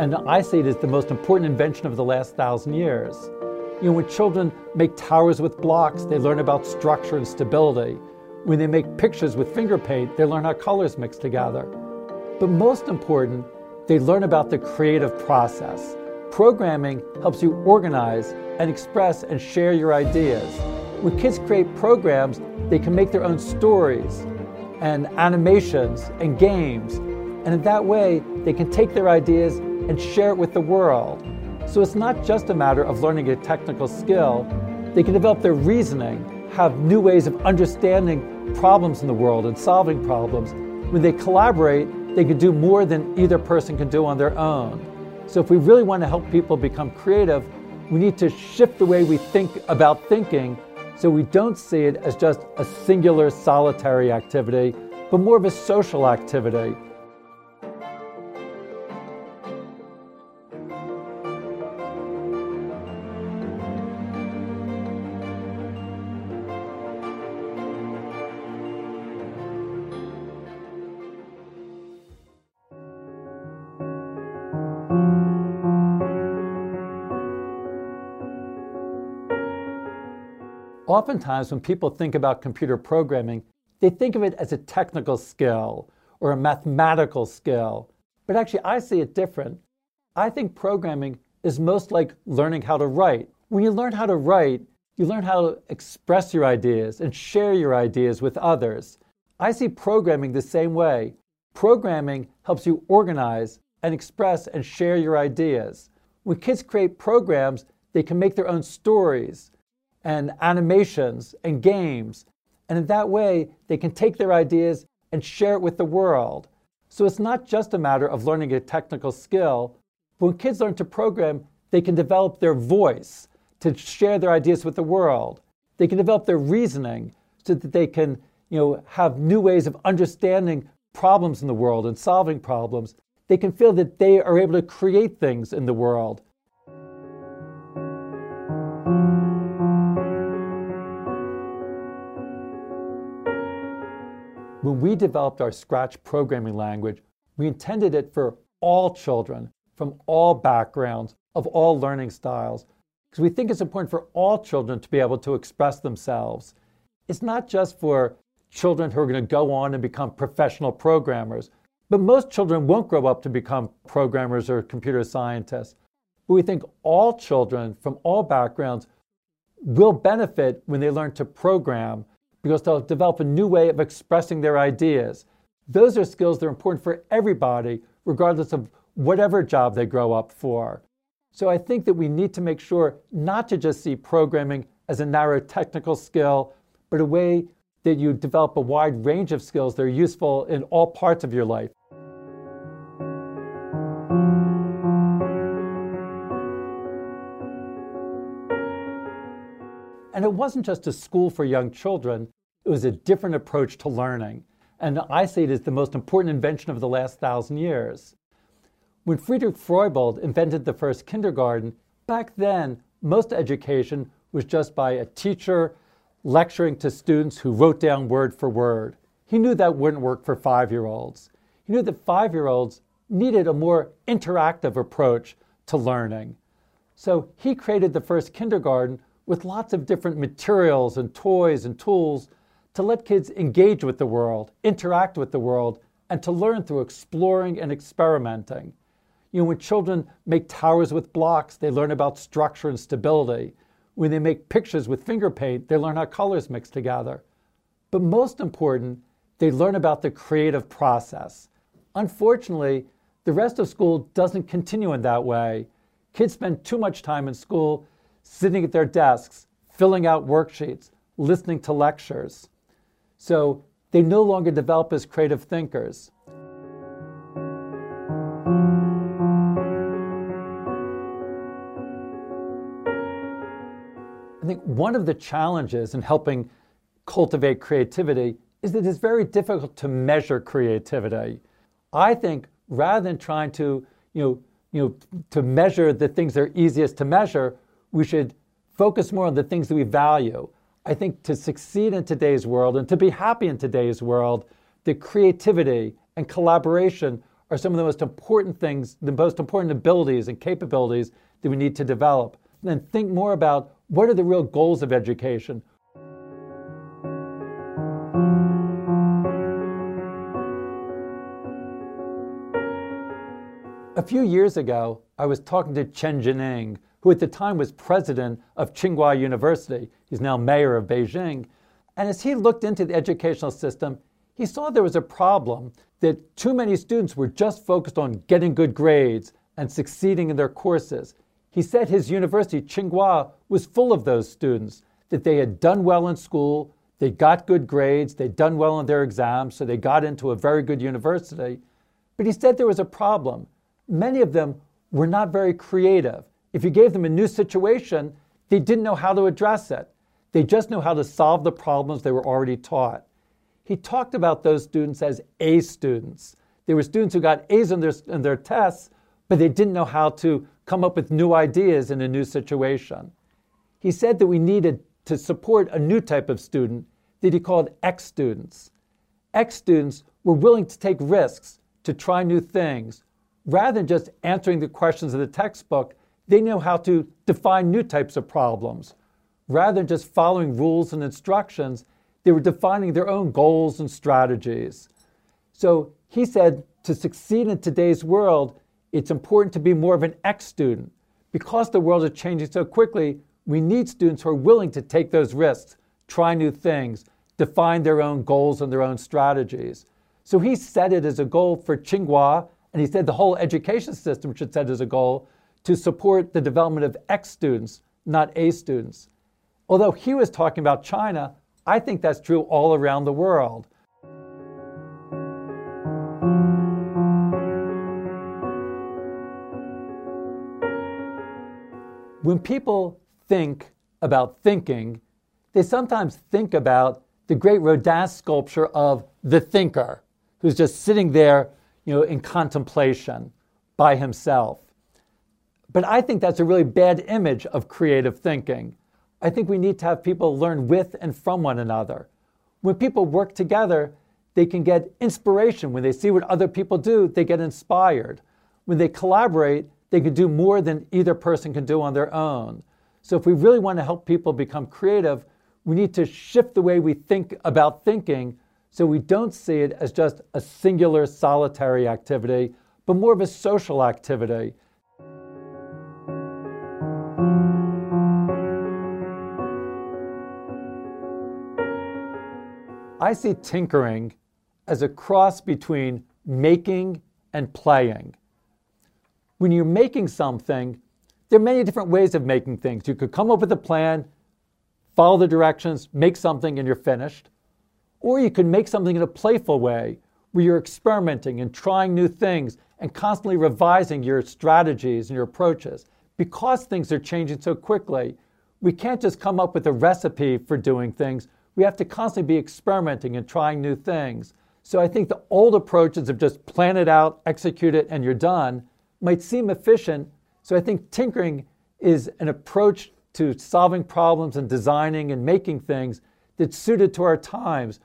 And I see it as the most important invention of the last thousand years. You know, when children make towers with blocks, they learn about structure and stability. When they make pictures with finger paint, they learn how colors mix together. But most important, they learn about the creative process. Programming helps you organize and express and share your ideas. When kids create programs, they can make their own stories and animations and games. And in that way, they can take their ideas and share it with the world. So it's not just a matter of learning a technical skill, they can develop their reasoning, have new ways of understanding problems in the world and solving problems. When they collaborate, they can do more than either person can do on their own. So if we really want to help people become creative, we need to shift the way we think about thinking so we don't see it as just a singular solitary activity, but more of a social activity Oftentimes, when people think about computer programming, they think of it as a technical skill or a mathematical skill. But actually, I see it different. I think programming is most like learning how to write. When you learn how to write, you learn how to express your ideas and share your ideas with others. I see programming the same way. Programming helps you organize and express and share your ideas. When kids create programs, they can make their own stories and animations and games. And in that way, they can take their ideas and share it with the world. So it's not just a matter of learning a technical skill. But when kids learn to program, they can develop their voice to share their ideas with the world. They can develop their reasoning so that they can you know, have new ways of understanding problems in the world and solving problems. They can feel that they are able to create things in the world When we developed our Scratch programming language, we intended it for all children from all backgrounds, of all learning styles, because we think it's important for all children to be able to express themselves. It's not just for children who are going to go on and become professional programmers, but most children won't grow up to become programmers or computer scientists. But we think all children from all backgrounds will benefit when they learn to program because they'll develop a new way of expressing their ideas. Those are skills that are important for everybody, regardless of whatever job they grow up for. So I think that we need to make sure not to just see programming as a narrow technical skill, but a way that you develop a wide range of skills that are useful in all parts of your life. Wasn't just a school for young children, it was a different approach to learning. And I see it as the most important invention of the last thousand years. When Friedrich Froebel invented the first kindergarten, back then, most education was just by a teacher lecturing to students who wrote down word for word. He knew that wouldn't work for five year olds. He knew that five year olds needed a more interactive approach to learning. So he created the first kindergarten with lots of different materials and toys and tools to let kids engage with the world, interact with the world, and to learn through exploring and experimenting. You know, when children make towers with blocks, they learn about structure and stability. When they make pictures with finger paint, they learn how colors mix together. But most important, they learn about the creative process. Unfortunately, the rest of school doesn't continue in that way. Kids spend too much time in school sitting at their desks, filling out worksheets, listening to lectures. So they no longer develop as creative thinkers. I think one of the challenges in helping cultivate creativity is that it's very difficult to measure creativity. I think rather than trying to, you know, you know, to measure the things that are easiest to measure, we should focus more on the things that we value. I think to succeed in today's world and to be happy in today's world, the creativity and collaboration are some of the most important things, the most important abilities and capabilities that we need to develop. And then think more about what are the real goals of education? A few years ago, I was talking to Chen Jining, who at the time was president of Tsinghua University. He's now mayor of Beijing. And as he looked into the educational system, he saw there was a problem that too many students were just focused on getting good grades and succeeding in their courses. He said his university, Tsinghua, was full of those students, that they had done well in school, they got good grades, they'd done well in their exams, so they got into a very good university. But he said there was a problem. Many of them were not very creative. If you gave them a new situation, they didn't know how to address it. They just knew how to solve the problems they were already taught. He talked about those students as A students. They were students who got A's in their, in their tests, but they didn't know how to come up with new ideas in a new situation. He said that we needed to support a new type of student that he called X students. X students were willing to take risks, to try new things. Rather than just answering the questions of the textbook, they know how to define new types of problems. Rather than just following rules and instructions, they were defining their own goals and strategies. So he said to succeed in today's world, it's important to be more of an X student. Because the world is changing so quickly, we need students who are willing to take those risks, try new things, define their own goals and their own strategies. So he set it as a goal for Tsinghua, and he said the whole education system should set as a goal to support the development of X students, not A students. Although he was talking about China, I think that's true all around the world. When people think about thinking, they sometimes think about the great Rodin sculpture of the thinker, who's just sitting there, you know, in contemplation by himself. But I think that's a really bad image of creative thinking. I think we need to have people learn with and from one another. When people work together, they can get inspiration. When they see what other people do, they get inspired. When they collaborate, they can do more than either person can do on their own. So, if we really want to help people become creative, we need to shift the way we think about thinking so we don't see it as just a singular solitary activity, but more of a social activity I see tinkering as a cross between making and playing. When you're making something, there are many different ways of making things. You could come up with a plan, follow the directions, make something, and you're finished. Or you could make something in a playful way where you're experimenting and trying new things and constantly revising your strategies and your approaches. Because things are changing so quickly, we can't just come up with a recipe for doing things we have to constantly be experimenting and trying new things. So I think the old approaches of just plan it out, execute it, and you're done might seem efficient. So I think tinkering is an approach to solving problems and designing and making things that's suited to our times.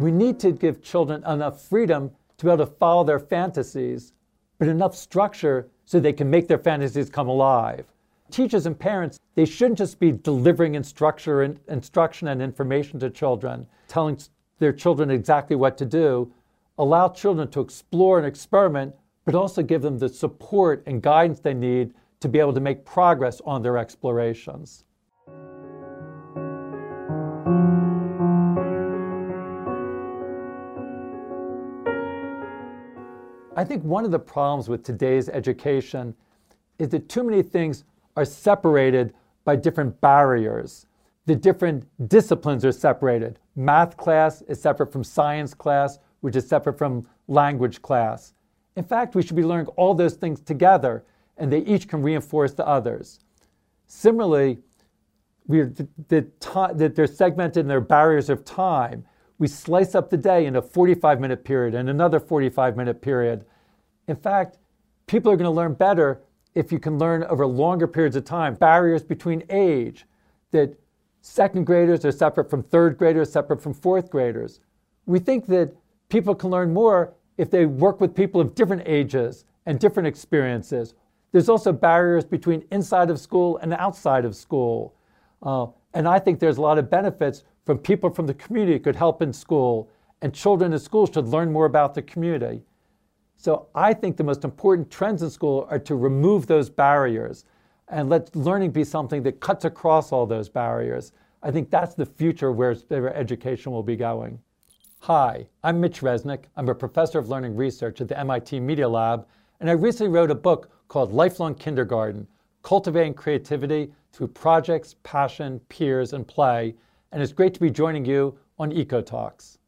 We need to give children enough freedom to be able to follow their fantasies but enough structure so they can make their fantasies come alive. Teachers and parents, they shouldn't just be delivering instruction and, instruction and information to children, telling their children exactly what to do. Allow children to explore and experiment, but also give them the support and guidance they need to be able to make progress on their explorations. I think one of the problems with today's education is that too many things are separated by different barriers. The different disciplines are separated. Math class is separate from science class, which is separate from language class. In fact, we should be learning all those things together, and they each can reinforce the others. Similarly, we the, the that they're segmented in their barriers of time. We slice up the day into a 45 minute period and another 45 minute period. In fact, people are going to learn better if you can learn over longer periods of time. Barriers between age, that second graders are separate from third graders, separate from fourth graders. We think that people can learn more if they work with people of different ages and different experiences. There's also barriers between inside of school and outside of school. Uh, and I think there's a lot of benefits from people from the community could help in school, and children in school should learn more about the community. So I think the most important trends in school are to remove those barriers and let learning be something that cuts across all those barriers. I think that's the future where education will be going. Hi, I'm Mitch Resnick. I'm a professor of learning research at the MIT Media Lab, and I recently wrote a book called Lifelong Kindergarten Cultivating Creativity Through Projects, Passion, Peers, and Play. And it's great to be joining you on EcoTalks.